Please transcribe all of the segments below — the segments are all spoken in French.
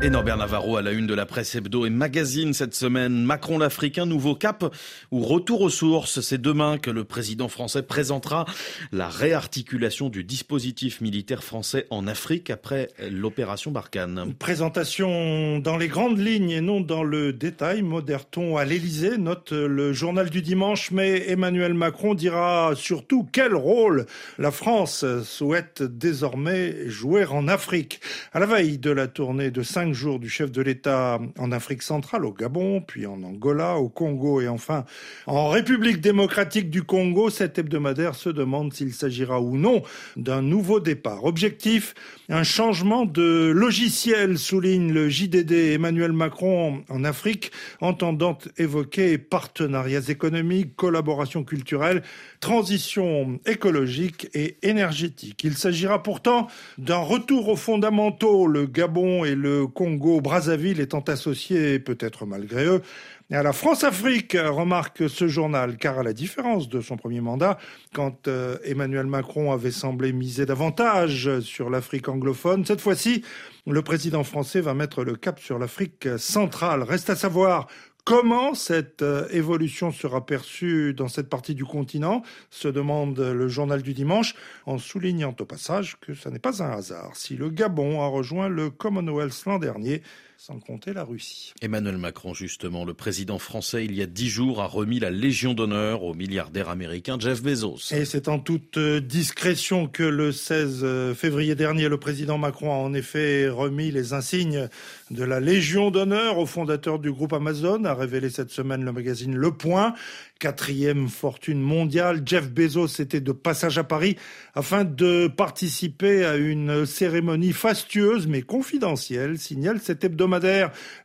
Et Norbert Navarro à la une de la presse hebdo et magazine cette semaine. Macron l'Africain, nouveau cap ou retour aux sources? C'est demain que le président français présentera la réarticulation du dispositif militaire français en Afrique après l'opération Barkhane. Présentation dans les grandes lignes et non dans le détail. Moderton à l'Elysée, note le journal du dimanche, mais Emmanuel Macron dira surtout quel rôle la France souhaite désormais jouer en Afrique. À la veille de la tournée de jours du chef de l'État en Afrique centrale, au Gabon, puis en Angola, au Congo et enfin en République démocratique du Congo, cet hebdomadaire se demande s'il s'agira ou non d'un nouveau départ. Objectif, un changement de logiciel, souligne le JDD Emmanuel Macron en Afrique, entendant évoquer partenariats économiques, collaboration culturelle, transition écologique et énergétique. Il s'agira pourtant d'un retour aux fondamentaux, le Gabon et le Congo-Brazzaville étant associés, peut-être malgré eux, à la France-Afrique, remarque ce journal, car à la différence de son premier mandat, quand euh, Emmanuel Macron avait semblé miser davantage sur l'Afrique anglophone, cette fois-ci, le président français va mettre le cap sur l'Afrique centrale. Reste à savoir Comment cette euh, évolution sera perçue dans cette partie du continent se demande le journal du dimanche, en soulignant au passage que ce n'est pas un hasard si le Gabon a rejoint le Commonwealth l'an dernier sans compter la Russie. Emmanuel Macron, justement, le président français, il y a dix jours, a remis la Légion d'honneur au milliardaire américain Jeff Bezos. Et c'est en toute euh, discrétion que le 16 euh, février dernier, le président Macron a en effet remis les insignes de la Légion d'honneur au fondateur du groupe Amazon, a révélé cette semaine le magazine Le Point quatrième fortune mondiale. Jeff Bezos était de passage à Paris afin de participer à une cérémonie fastueuse mais confidentielle, signale cet hebdomadaire.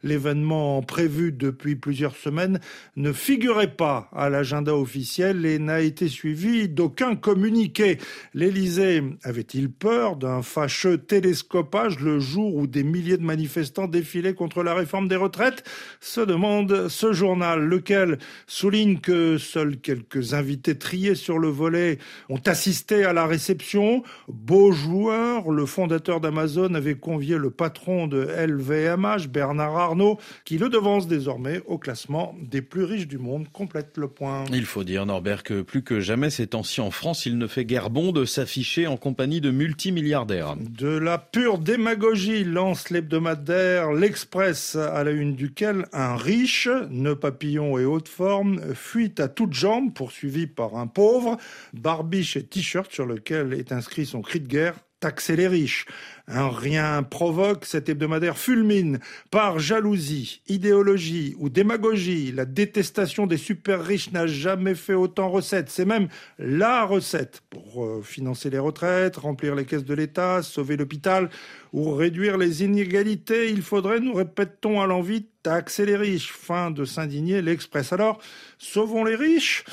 L'événement prévu depuis plusieurs semaines ne figurait pas à l'agenda officiel et n'a été suivi d'aucun communiqué. L'Élysée avait-il peur d'un fâcheux télescopage le jour où des milliers de manifestants défilaient contre la réforme des retraites? Se demande ce journal, lequel souligne que seuls quelques invités triés sur le volet ont assisté à la réception. Beau joueur, le fondateur d'Amazon avait convié le patron de LVMH, Bernard Arnault, qui le devance désormais au classement des plus riches du monde. Complète le point. Il faut dire, Norbert, que plus que jamais ces temps-ci en France, il ne fait guère bon de s'afficher en compagnie de multimilliardaires. De la pure démagogie lance l'hebdomadaire L'Express, à la une duquel un riche, nœud papillon et haute forme, fuit à toutes jambes, poursuivi par un pauvre, barbiche et t-shirt sur lequel est inscrit son cri de guerre taxer les riches. Un rien provoque, cet hebdomadaire fulmine par jalousie, idéologie ou démagogie. La détestation des super riches n'a jamais fait autant recette. C'est même la recette pour euh, financer les retraites, remplir les caisses de l'État, sauver l'hôpital ou réduire les inégalités. Il faudrait, nous répétons à l'envie, taxer les riches. Fin de s'indigner l'Express. Alors, sauvons les riches?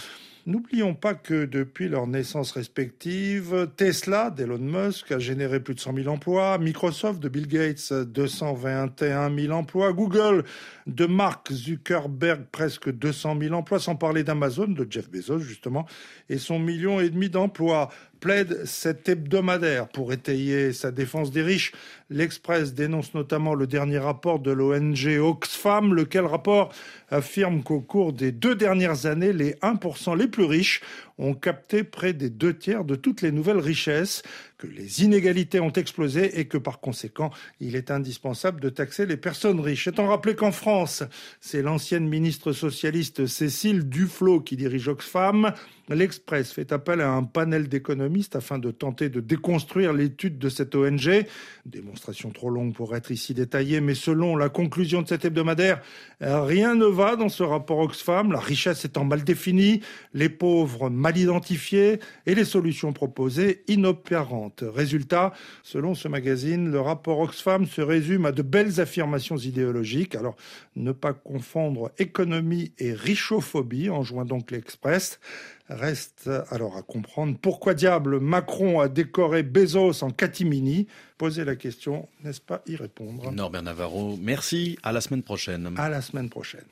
N'oublions pas que depuis leur naissance respective, Tesla d'Elon Musk a généré plus de 100 000 emplois, Microsoft de Bill Gates 221 000 emplois, Google de Mark Zuckerberg presque 200 000 emplois, sans parler d'Amazon de Jeff Bezos justement et son million et demi d'emplois plaide cet hebdomadaire pour étayer sa défense des riches. L'Express dénonce notamment le dernier rapport de l'ONG Oxfam, lequel rapport affirme qu'au cours des deux dernières années, les 1% les plus riches ont capté près des deux tiers de toutes les nouvelles richesses, que les inégalités ont explosé et que par conséquent, il est indispensable de taxer les personnes riches. Étant rappelé qu'en France, c'est l'ancienne ministre socialiste Cécile Duflot qui dirige Oxfam, l'Express fait appel à un panel d'économistes afin de tenter de déconstruire l'étude de cette ONG. Démonstration trop longue pour être ici détaillée, mais selon la conclusion de cet hebdomadaire, rien ne va dans ce rapport Oxfam, la richesse étant mal définie, les pauvres mal identifiés et les solutions proposées inopérantes. Résultat, selon ce magazine, le rapport Oxfam se résume à de belles affirmations idéologiques. Alors, ne pas confondre économie et richophobie, en jouant donc l'Express. Reste alors à comprendre pourquoi diable Macron a décoré Bezos en catimini. Poser la question, n'est-ce pas y répondre? Norbert Navarro, merci. À la semaine prochaine. À la semaine prochaine.